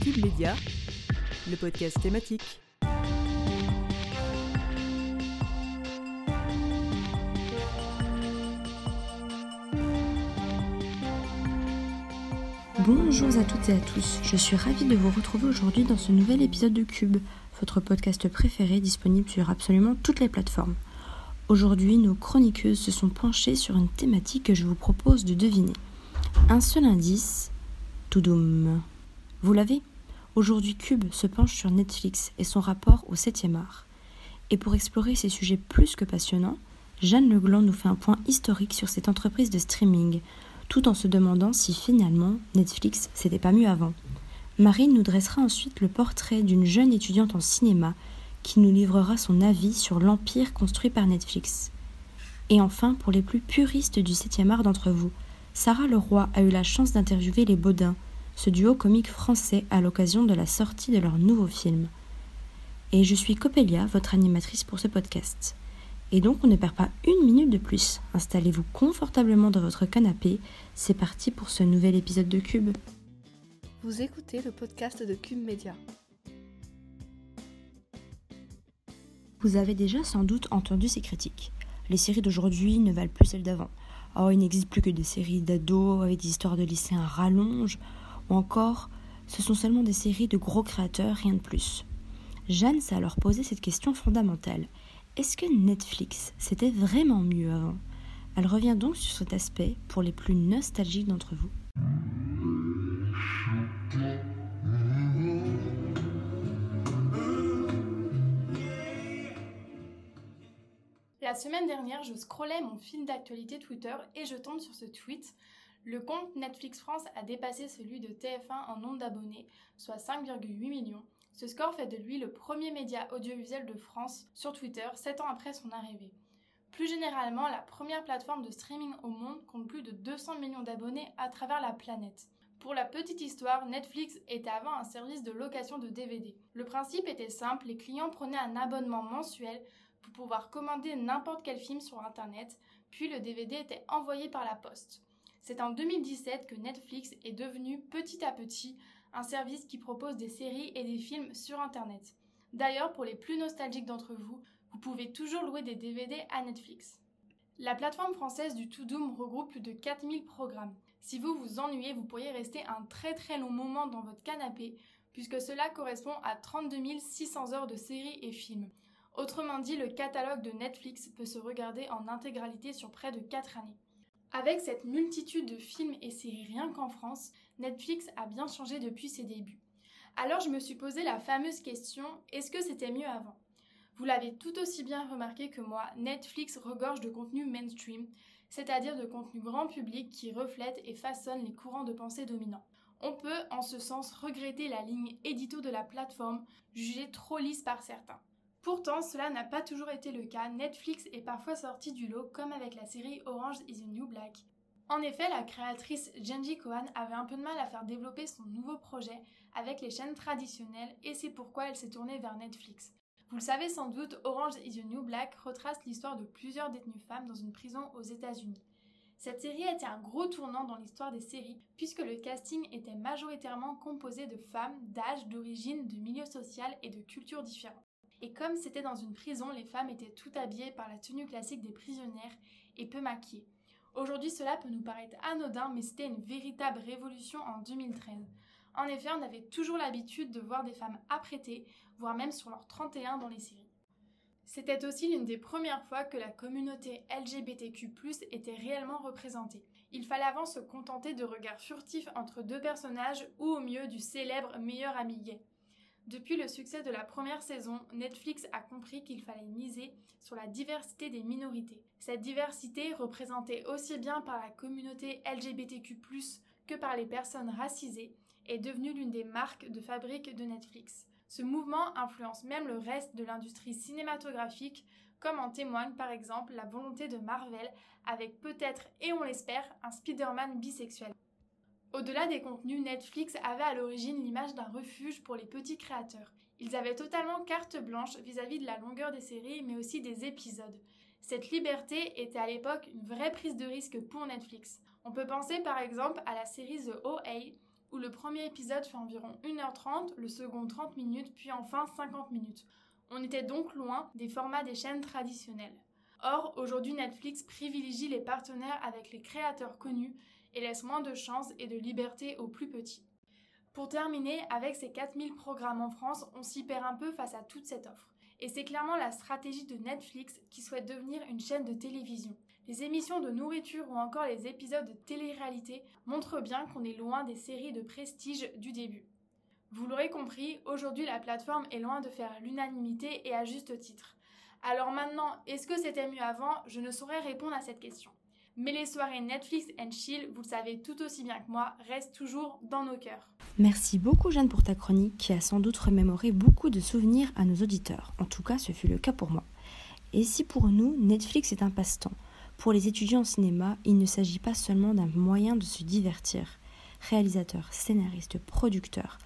Cube Média, le podcast thématique. Bonjour à toutes et à tous, je suis ravie de vous retrouver aujourd'hui dans ce nouvel épisode de Cube, votre podcast préféré disponible sur absolument toutes les plateformes. Aujourd'hui, nos chroniqueuses se sont penchées sur une thématique que je vous propose de deviner. Un seul indice, Toudoum. Vous l'avez? Aujourd'hui, Cube se penche sur Netflix et son rapport au 7e art. Et pour explorer ces sujets plus que passionnants, Jeanne Legland nous fait un point historique sur cette entreprise de streaming, tout en se demandant si finalement Netflix c'était pas mieux avant. Marine nous dressera ensuite le portrait d'une jeune étudiante en cinéma qui nous livrera son avis sur l'empire construit par Netflix. Et enfin, pour les plus puristes du 7e art d'entre vous, Sarah Leroy a eu la chance d'interviewer les Baudins, ce duo comique français à l'occasion de la sortie de leur nouveau film. Et je suis Coppelia, votre animatrice pour ce podcast. Et donc on ne perd pas une minute de plus. Installez-vous confortablement dans votre canapé. C'est parti pour ce nouvel épisode de Cube. Vous écoutez le podcast de Cube Media. Vous avez déjà sans doute entendu ces critiques. Les séries d'aujourd'hui ne valent plus celles d'avant. Oh, il n'existe plus que des séries d'ados avec des histoires de lycéens rallonge, ou encore, ce sont seulement des séries de gros créateurs, rien de plus. Jeanne s'est alors posé cette question fondamentale. Est-ce que Netflix, c'était vraiment mieux avant? Elle revient donc sur cet aspect pour les plus nostalgiques d'entre vous. La semaine dernière, je scrollais mon fil d'actualité Twitter et je tombe sur ce tweet. Le compte Netflix France a dépassé celui de TF1 en nombre d'abonnés, soit 5,8 millions. Ce score fait de lui le premier média audiovisuel de France sur Twitter, 7 ans après son arrivée. Plus généralement, la première plateforme de streaming au monde compte plus de 200 millions d'abonnés à travers la planète. Pour la petite histoire, Netflix était avant un service de location de DVD. Le principe était simple, les clients prenaient un abonnement mensuel pour pouvoir commander n'importe quel film sur Internet, puis le DVD était envoyé par la poste. C'est en 2017 que Netflix est devenu petit à petit un service qui propose des séries et des films sur Internet. D'ailleurs, pour les plus nostalgiques d'entre vous, vous pouvez toujours louer des DVD à Netflix. La plateforme française du To Doom regroupe plus de 4000 programmes. Si vous vous ennuyez, vous pourriez rester un très très long moment dans votre canapé, puisque cela correspond à 32 600 heures de séries et films. Autrement dit, le catalogue de Netflix peut se regarder en intégralité sur près de 4 années. Avec cette multitude de films et séries rien qu'en France, Netflix a bien changé depuis ses débuts. Alors je me suis posé la fameuse question, est-ce que c'était mieux avant? Vous l'avez tout aussi bien remarqué que moi, Netflix regorge de contenu mainstream, c'est-à-dire de contenu grand public qui reflète et façonne les courants de pensée dominants. On peut, en ce sens, regretter la ligne édito de la plateforme, jugée trop lisse par certains. Pourtant, cela n'a pas toujours été le cas. Netflix est parfois sorti du lot, comme avec la série Orange is the New Black. En effet, la créatrice Genji Kohan avait un peu de mal à faire développer son nouveau projet avec les chaînes traditionnelles et c'est pourquoi elle s'est tournée vers Netflix. Vous le savez sans doute, Orange is the New Black retrace l'histoire de plusieurs détenues femmes dans une prison aux États-Unis. Cette série a été un gros tournant dans l'histoire des séries, puisque le casting était majoritairement composé de femmes d'âge, d'origine, de milieu social et de cultures différentes. Et comme c'était dans une prison, les femmes étaient toutes habillées par la tenue classique des prisonnières et peu maquillées. Aujourd'hui, cela peut nous paraître anodin, mais c'était une véritable révolution en 2013. En effet, on avait toujours l'habitude de voir des femmes apprêtées, voire même sur leur 31 dans les séries. C'était aussi l'une des premières fois que la communauté LGBTQ+ était réellement représentée. Il fallait avant se contenter de regards furtifs entre deux personnages ou au mieux du célèbre meilleur ami gay. Depuis le succès de la première saison, Netflix a compris qu'il fallait miser sur la diversité des minorités. Cette diversité, représentée aussi bien par la communauté LGBTQ+, que par les personnes racisées, est devenue l'une des marques de fabrique de Netflix. Ce mouvement influence même le reste de l'industrie cinématographique, comme en témoigne par exemple la volonté de Marvel avec peut-être, et on l'espère, un Spider-Man bisexuel. Au-delà des contenus, Netflix avait à l'origine l'image d'un refuge pour les petits créateurs. Ils avaient totalement carte blanche vis-à-vis de la longueur des séries, mais aussi des épisodes. Cette liberté était à l'époque une vraie prise de risque pour Netflix. On peut penser par exemple à la série The OA, où le premier épisode fait environ 1h30, le second 30 minutes, puis enfin 50 minutes. On était donc loin des formats des chaînes traditionnelles. Or, aujourd'hui, Netflix privilégie les partenaires avec les créateurs connus et laisse moins de chance et de liberté aux plus petits. Pour terminer, avec ces 4000 programmes en France, on s'y perd un peu face à toute cette offre. Et c'est clairement la stratégie de Netflix qui souhaite devenir une chaîne de télévision. Les émissions de nourriture ou encore les épisodes de télé-réalité montrent bien qu'on est loin des séries de prestige du début. Vous l'aurez compris, aujourd'hui la plateforme est loin de faire l'unanimité et à juste titre. Alors maintenant, est-ce que c'était mieux avant? Je ne saurais répondre à cette question. Mais les soirées Netflix and chill, vous le savez tout aussi bien que moi, restent toujours dans nos cœurs. Merci beaucoup Jeanne pour ta chronique qui a sans doute remémoré beaucoup de souvenirs à nos auditeurs. En tout cas, ce fut le cas pour moi. Et si pour nous, Netflix est un passe-temps, pour les étudiants en cinéma, il ne s'agit pas seulement d'un moyen de se divertir. Réalisateurs, scénaristes, producteurs,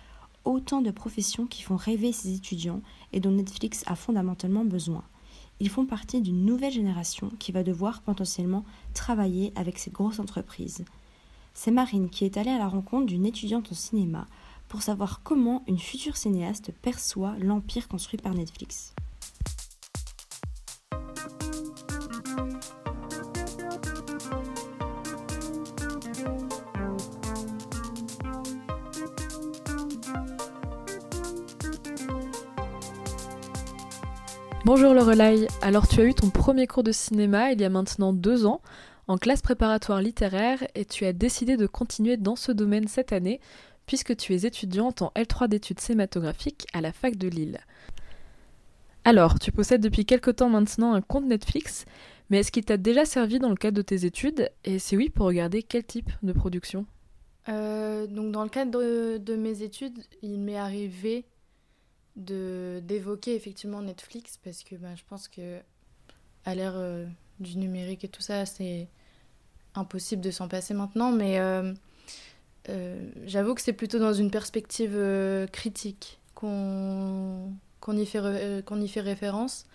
autant de professions qui font rêver ces étudiants et dont Netflix a fondamentalement besoin. Ils font partie d'une nouvelle génération qui va devoir potentiellement travailler avec cette grosse entreprise. C'est Marine qui est allée à la rencontre d'une étudiante en cinéma pour savoir comment une future cinéaste perçoit l'empire construit par Netflix. Bonjour Lorelai, alors tu as eu ton premier cours de cinéma il y a maintenant deux ans en classe préparatoire littéraire et tu as décidé de continuer dans ce domaine cette année puisque tu es étudiante en L3 d'études cinématographiques à la fac de Lille. Alors, tu possèdes depuis quelque temps maintenant un compte Netflix, mais est-ce qu'il t'a déjà servi dans le cadre de tes études? Et si oui, pour regarder quel type de production? Euh, Donc dans le cadre de mes études, il m'est arrivé de d'évoquer effectivement Netflix parce que ben, je pense que à l'ère euh, du numérique et tout ça c'est impossible de s'en passer maintenant mais euh, euh, j'avoue que c'est plutôt dans une perspective critique qu'on qu'on y, fait y fait référence.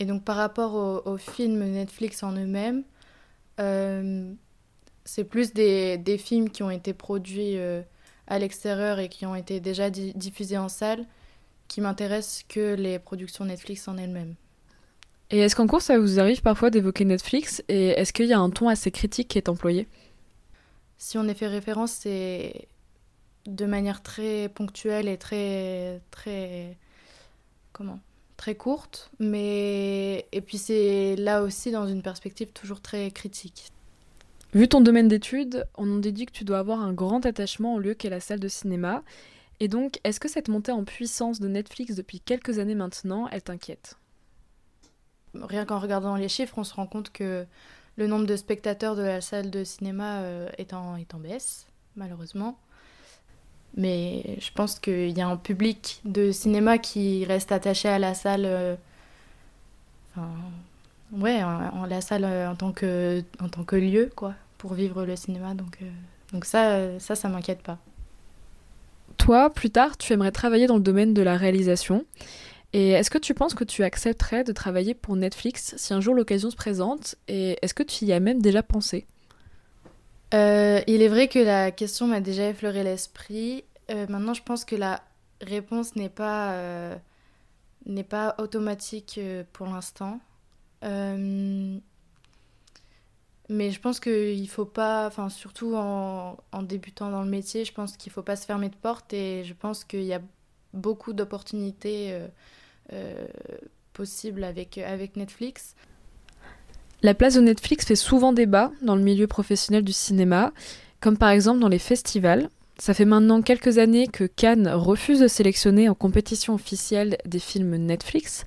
Et donc par rapport aux au films Netflix en eux-mêmes c'est plus des, des, films qui ont été produits à l'extérieur et qui ont été déjà diffusés en salle qui m'intéresse que les productions Netflix en elles-mêmes. Et est-ce qu'en cours, ça vous arrive parfois d'évoquer Netflix Et est-ce qu'il y a un ton assez critique qui est employé? Si on y fait référence, c'est de manière très ponctuelle et très. très. comment? Très courte. Mais. Et puis c'est là aussi dans une perspective toujours très critique. Vu ton domaine d'études, on en déduit que tu dois avoir un grand attachement au lieu qu'est la salle de cinéma. Et donc, est-ce que cette montée en puissance de Netflix depuis quelques années maintenant, elle t'inquiète? Rien qu'en regardant les chiffres, on se rend compte que le nombre de spectateurs de la salle de cinéma euh, est, en, baisse, malheureusement. Mais je pense qu'il y a un public de cinéma qui reste attaché à la salle. Euh, enfin, ouais, la salle euh, en tant, que, en tant que lieu, quoi, pour vivre le cinéma. Donc, donc ça, ça, ça m'inquiète pas toi, plus tard, tu aimerais travailler dans le domaine de la réalisation. Et est-ce que tu penses que tu accepterais de travailler pour Netflix si un jour l'occasion se présente? Et est-ce que tu y as même déjà pensé? Euh, Il est vrai que la question m'a déjà effleuré l'esprit. Euh, maintenant, je pense que la réponse n'est pas, euh, n'est pas automatique pour l'instant. Mais je pense qu'il faut pas, enfin surtout en, en, débutant dans le métier, je pense qu'il faut pas se fermer de porte et je pense qu'il y a beaucoup d'opportunités euh, euh, possibles avec, avec Netflix. La place de Netflix fait souvent débat dans le milieu professionnel du cinéma, comme par exemple dans les festivals. Ça fait maintenant quelques années que Cannes refuse de sélectionner en compétition officielle des films Netflix,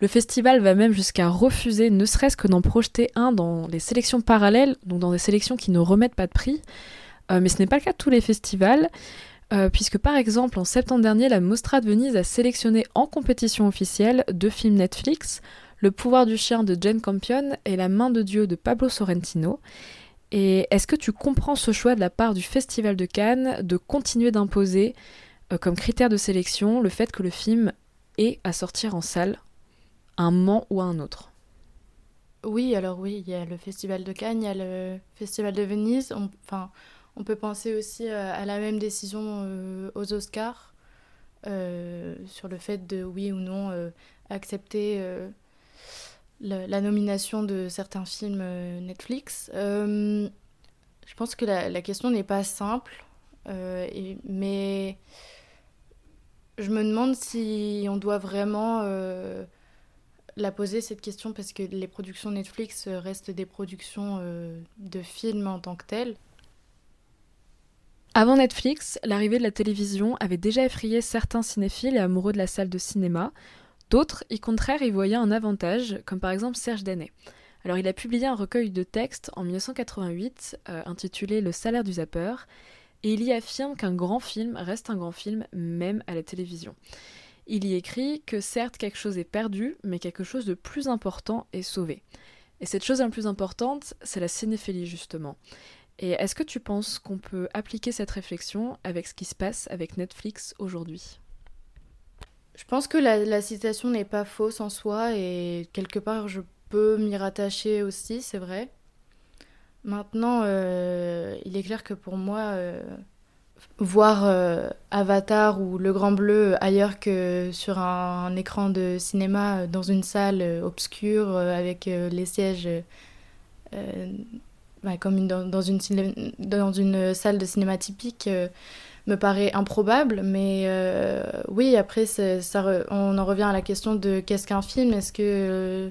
le festival va même jusqu'à refuser, ne serait-ce que d'en projeter un dans les sélections parallèles, donc dans des sélections qui ne remettent pas de prix. Euh, mais ce n'est pas le cas de tous les festivals, euh, puisque par exemple en septembre dernier, la Mostra de Venise a sélectionné en compétition officielle deux films Netflix, Le pouvoir du chien de Jane Campion et La main de Dieu de Pablo Sorrentino. Et est-ce que tu comprends ce choix de la part du Festival de Cannes de continuer d'imposer euh, comme critère de sélection le fait que le film ait à sortir en salle un Mans ou un autre Oui, alors oui, il y a le Festival de Cannes, il y a le Festival de Venise. On, enfin, On peut penser aussi à la même décision aux Oscars, sur le fait de oui ou non accepter la, nomination de certains films Netflix. je pense que la, question n'est pas simple, mais je me demande si on doit vraiment euh, la poser cette question parce que les productions Netflix restent des productions euh, de films en tant que telles. Avant Netflix, l'arrivée de la télévision avait déjà effrayé certains cinéphiles et amoureux de la salle de cinéma. D'autres, y contraire, y voyaient un avantage, comme par exemple Serge Danet. Alors il a publié un recueil de textes en 1988 euh, intitulé Le salaire du zapper et il y affirme qu'un grand film reste un grand film même à la télévision. Il y écrit que certes quelque chose est perdu, mais quelque chose de plus important est sauvé. Et cette chose la plus importante, c'est la cinéphilie justement. Et est-ce que tu penses qu'on peut appliquer cette réflexion avec ce qui se passe avec Netflix aujourd'hui? Je pense que la, citation n'est pas fausse en soi et quelque part je peux m'y rattacher aussi, c'est vrai. Maintenant, euh, il est clair que pour moi, euh, voir euh, Avatar ou Le Grand Bleu ailleurs que sur un, écran de cinéma dans une salle obscure avec les sièges bah, comme dans, une dans une salle de cinéma typique me paraît improbable. Mais oui, après, ça, on en revient à la question de qu'est-ce qu'un film? Est-ce que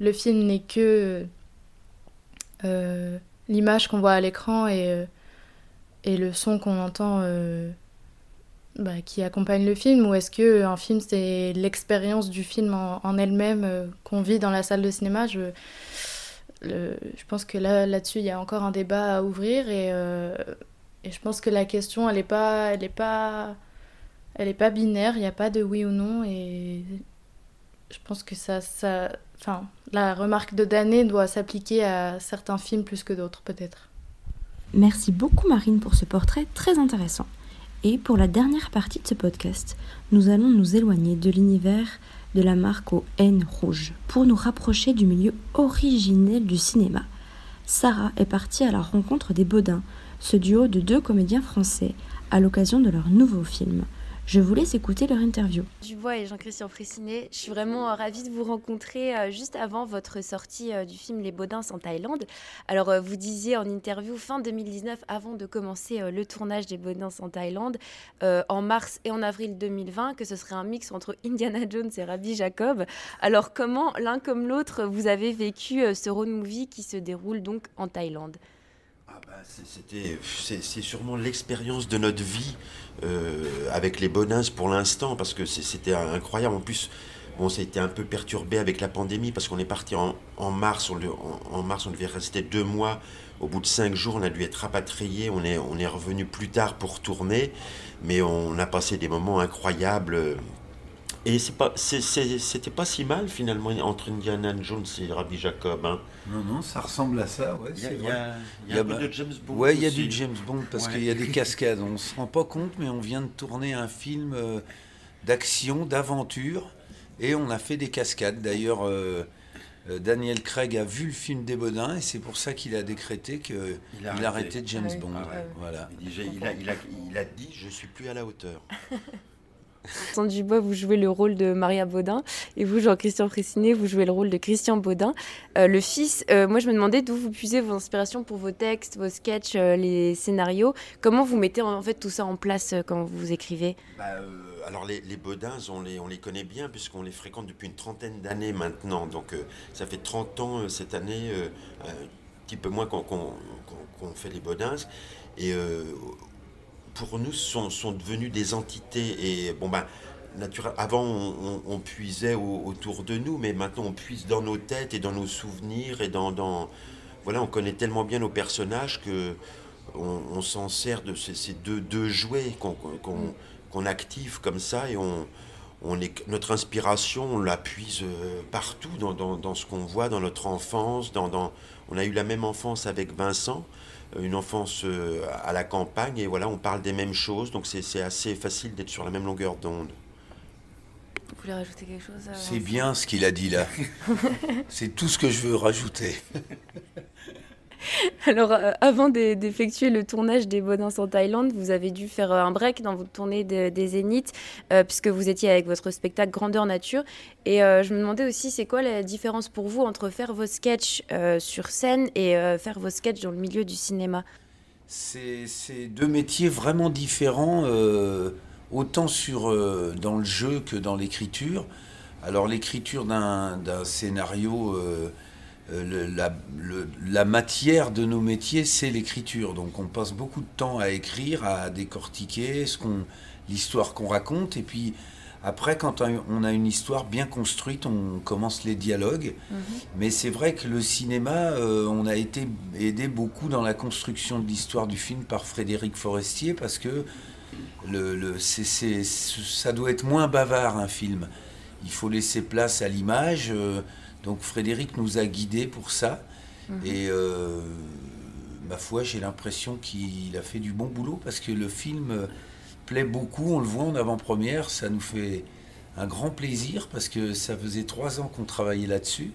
le film n'est que euh, l'image qu'on voit à l'écran et, euh, et le son qu'on entend euh, bah, qui accompagne le film ou est-ce que un film c'est l'expérience du film en, elle-même qu'on vit dans la salle de cinéma? Je, je pense que là là-dessus il y a encore un débat à ouvrir et, et je pense que la question elle est pas elle est pas elle est pas binaire il n'y a pas de oui ou non et je pense que ça ça Enfin, la remarque de Dané doit s'appliquer à certains films plus que d'autres, peut-être. Merci beaucoup Marine pour ce portrait très intéressant. Et pour la dernière partie de ce podcast, nous allons nous éloigner de l'univers de la marque aux N rouges pour nous rapprocher du milieu originel du cinéma. Sarah est partie à la rencontre des Baudins, ce duo de deux comédiens français, à l'occasion de leur nouveau film. Je vous laisse écouter leur interview. Dubois et Jean-Christian Fressinet, je suis vraiment euh, ravie de vous rencontrer euh, juste avant votre sortie euh, du film Les Baudins en Thaïlande. Alors, vous disiez en interview fin 2019, avant de commencer le tournage des Baudins en Thaïlande, en mars et en avril 2020, que ce serait un mix entre Indiana Jones et Rabbi Jacob. Alors, comment l'un comme l'autre vous avez vécu ce road movie qui se déroule donc en Thaïlande? Ah bah, c'était, c'est sûrement l'expérience de notre vie euh, avec les Bonins pour l'instant, parce que c'était incroyable. En plus, bon, ça a été un peu perturbé avec la pandémie, parce qu'on est parti en, mars, on, en, mars, on devait rester deux mois. Au bout de cinq jours, on a dû être rapatrié. On est, on est revenu plus tard pour tourner, mais on a passé des moments incroyables et c'est pas, c'était pas si mal finalement entre Indiana Jones et Rabbi Jacob. Hein. Non, non, ça ressemble à ça. Ouais, il y a, y a, y a un peu de James Bond. Ouais, il y a du James Bond parce qu'il y a des cascades. On se rend pas compte, mais on vient de tourner un film euh, d'action, d'aventure, et on a fait des cascades. D'ailleurs, euh, euh, Daniel Craig a vu le film des Bodins et c'est pour ça qu'il a décrété qu'il il arrêtait James Bond. Ah voilà. Il, il, a, il, a, il a dit je suis plus à la hauteur. Dubois, vous jouez le rôle de Maria Baudin et vous, Jean-Christian Fressinet, vous jouez le rôle de Christian Baudin. Euh, le fils, euh, moi je me demandais d'où vous puisez vos inspirations pour vos textes, vos sketchs, euh, les scénarios. Comment vous mettez en fait tout ça en place quand vous écrivez? Bah, Alors les, les Baudins, on les, on les connaît bien puisqu'on les fréquente depuis une trentaine d'années maintenant. Donc ça fait 30 ans cette année, un petit peu moins qu'on fait les Baudins. Et pour nous, sont, sont devenus des entités. Et bon, ben, avant, on, puisait autour de nous, mais maintenant, on puise dans nos têtes et dans nos souvenirs. Et dans, dans voilà, on connaît tellement bien nos personnages que on, s'en sert de ces, deux, deux, jouets qu'on active comme ça. Et on, on est, notre inspiration, on la puise euh, partout dans, dans, dans ce qu'on voit dans notre enfance. Dans, dans, on a eu la même enfance avec Vincent une enfance euh, à la campagne et voilà, on parle des mêmes choses, donc c'est assez facile d'être sur la même longueur d'onde. Vous voulez rajouter quelque chose C'est bien ce qu'il a dit là. c'est tout ce que je veux rajouter. Alors, euh, avant d'effectuer le tournage des Bodins en Thaïlande, vous avez dû faire euh, un break dans votre tournée des Zéniths, euh, puisque vous étiez avec votre spectacle Grandeur Nature. Et je me demandais aussi, c'est quoi la différence pour vous entre faire vos sketchs sur scène et faire vos sketchs dans le milieu du cinéma? C'est deux métiers vraiment différents, autant sur, dans le jeu que dans l'écriture. Alors, l'écriture d'un scénario euh, la, matière de nos métiers, c'est l'écriture. Donc on passe beaucoup de temps à écrire, à décortiquer ce qu'on, l'histoire qu'on raconte. Et puis après, quand on a une histoire bien construite, on commence les dialogues. Mhm. Mais c'est vrai que le cinéma, euh, on a été aidé beaucoup dans la construction de l'histoire du film par Frédéric Forestier parce que le, ça doit être moins bavard un film. Il faut laisser place à l'image. Euh, donc Frédéric nous a guidés pour ça. Mhm. Et euh, ma foi, j'ai l'impression qu'il a fait du bon boulot parce que le film plaît beaucoup. On le voit en avant-première. Ça nous fait un grand plaisir parce que ça faisait trois ans qu'on travaillait là-dessus.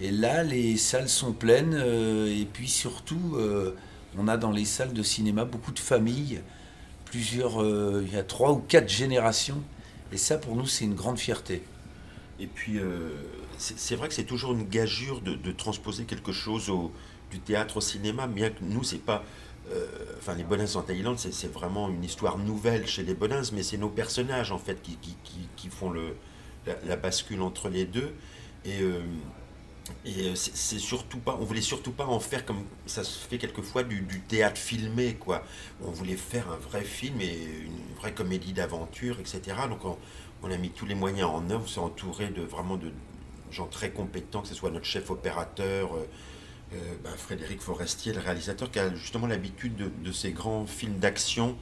Et là, les salles sont pleines. Euh, et puis surtout, euh, on a dans les salles de cinéma beaucoup de familles. Plusieurs, il y a trois ou quatre générations. Et ça, pour nous, c'est une grande fierté. Et puis, c'est vrai que c'est toujours une gageure de, transposer quelque chose du théâtre au cinéma, bien que nous, c'est pas. Euh, enfin, les Bonins en Thaïlande, c'est vraiment une histoire nouvelle chez les Bonins, mais c'est nos personnages, en fait, qui, font le, la, bascule entre les deux. Et. Euh, et euh, c'est surtout pas, on voulait surtout pas en faire comme ça se fait quelquefois du, théâtre filmé, quoi. On voulait faire un vrai film et une vraie comédie d'aventure, etc. Donc on, on, a mis tous les moyens en œuvre, on s'est entouré de vraiment de, gens très compétents, que ce soit notre chef opérateur, euh, euh, bah, Frédéric Forestier, le réalisateur, qui a justement l'habitude de, ces grands films d'action,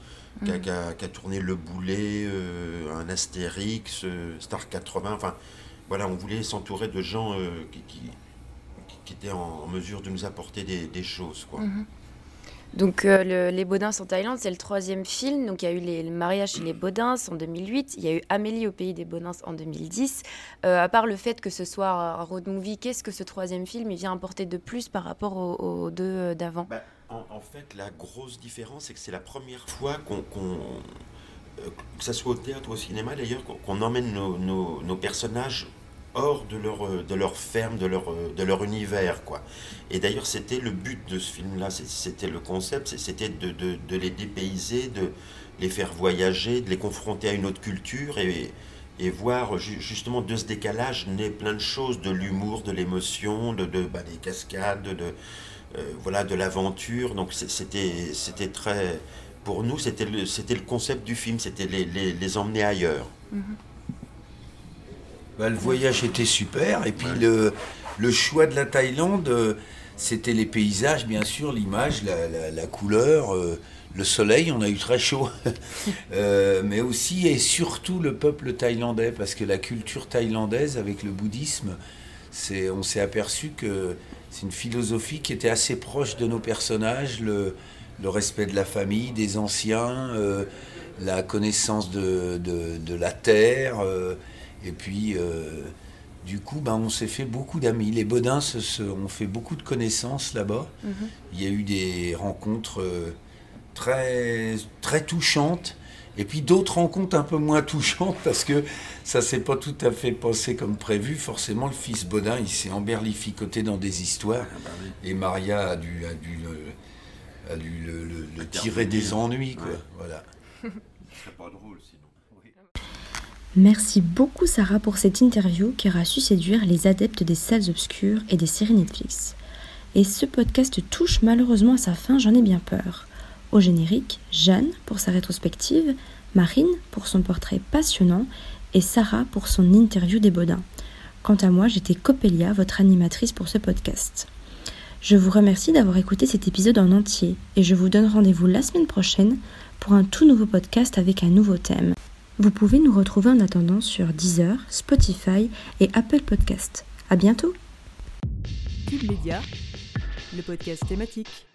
qui, a, tourné Le Boulet, euh, un Astérix, Star 80, enfin voilà, on voulait s'entourer de gens qui, qui, étaient en, mesure de nous apporter des, choses. Quoi. Mm-hmm. Donc euh, Les Baudins en Thaïlande, c'est le troisième film. Donc il y a eu les, le mariage chez les Baudins en 2008, il y a eu Amélie au pays des Baudins en 2010. Euh, à part le fait que ce soit un road movie, qu'est-ce que ce troisième film il vient apporter de plus par rapport aux, deux euh, d'avant? Bah, en, fait, la grosse différence, c'est que c'est la première fois qu'on... que ce soit au théâtre ou au cinéma d'ailleurs, qu'on emmène nos personnages hors de leur, euh, de leur ferme, de leur, euh, de leur univers. Quoi. Et d'ailleurs, c'était le but de ce film-là, c'était le concept, c'était de, de, les dépayser, de les faire voyager, de les confronter à une autre culture et, et voir justement de ce décalage naît plein de choses, de l'humour, de l'émotion, de, bah, des cascades, de, euh, voilà, de l'aventure. Donc c'était, très... Pour nous, c'était le, le concept du film, c'était les emmener ailleurs. Mm-hmm. Bah, le voyage était super. Et puis le, le, choix de la Thaïlande, euh, c'était les paysages, bien sûr, l'image, la, couleur, euh, le soleil. On a eu très chaud. Euh, mais aussi et surtout le peuple thaïlandais, parce que la culture thaïlandaise avec le bouddhisme, c'est, on s'est aperçu que c'est une philosophie qui était assez proche de nos personnages, le, le respect de la famille, des anciens, la connaissance de, de, de la terre. Et puis, euh, du coup, ben, on s'est fait beaucoup d'amis. Les Bodins se, ont fait beaucoup de connaissances là-bas. Mhm. Il y a eu des rencontres euh, très, très touchantes. Et puis d'autres rencontres un peu moins touchantes parce que ça s'est pas tout à fait passé comme prévu. Forcément, le fils Bodin, il s'est emberlificoté dans des histoires. Ah, bah Et Maria a dû, a dû, le, a dû le, tirer des ennuis. Quoi. Voilà. pas drôle. Merci beaucoup Sarah pour cette interview qui aura su séduire les adeptes des salles obscures et des séries Netflix. Et ce podcast touche malheureusement à sa fin, j'en ai bien peur. Au générique, Jeanne pour sa rétrospective, Marine pour son portrait passionnant et Sarah pour son interview des Baudins. Quant à moi, j'étais Coppelia, votre animatrice pour ce podcast. Je vous remercie d'avoir écouté cet épisode en entier et je vous donne rendez-vous la semaine prochaine pour un tout nouveau podcast avec un nouveau thème. Vous pouvez nous retrouver en attendant sur Deezer, Spotify et Apple Podcast. À bientôt. Le podcast thématique.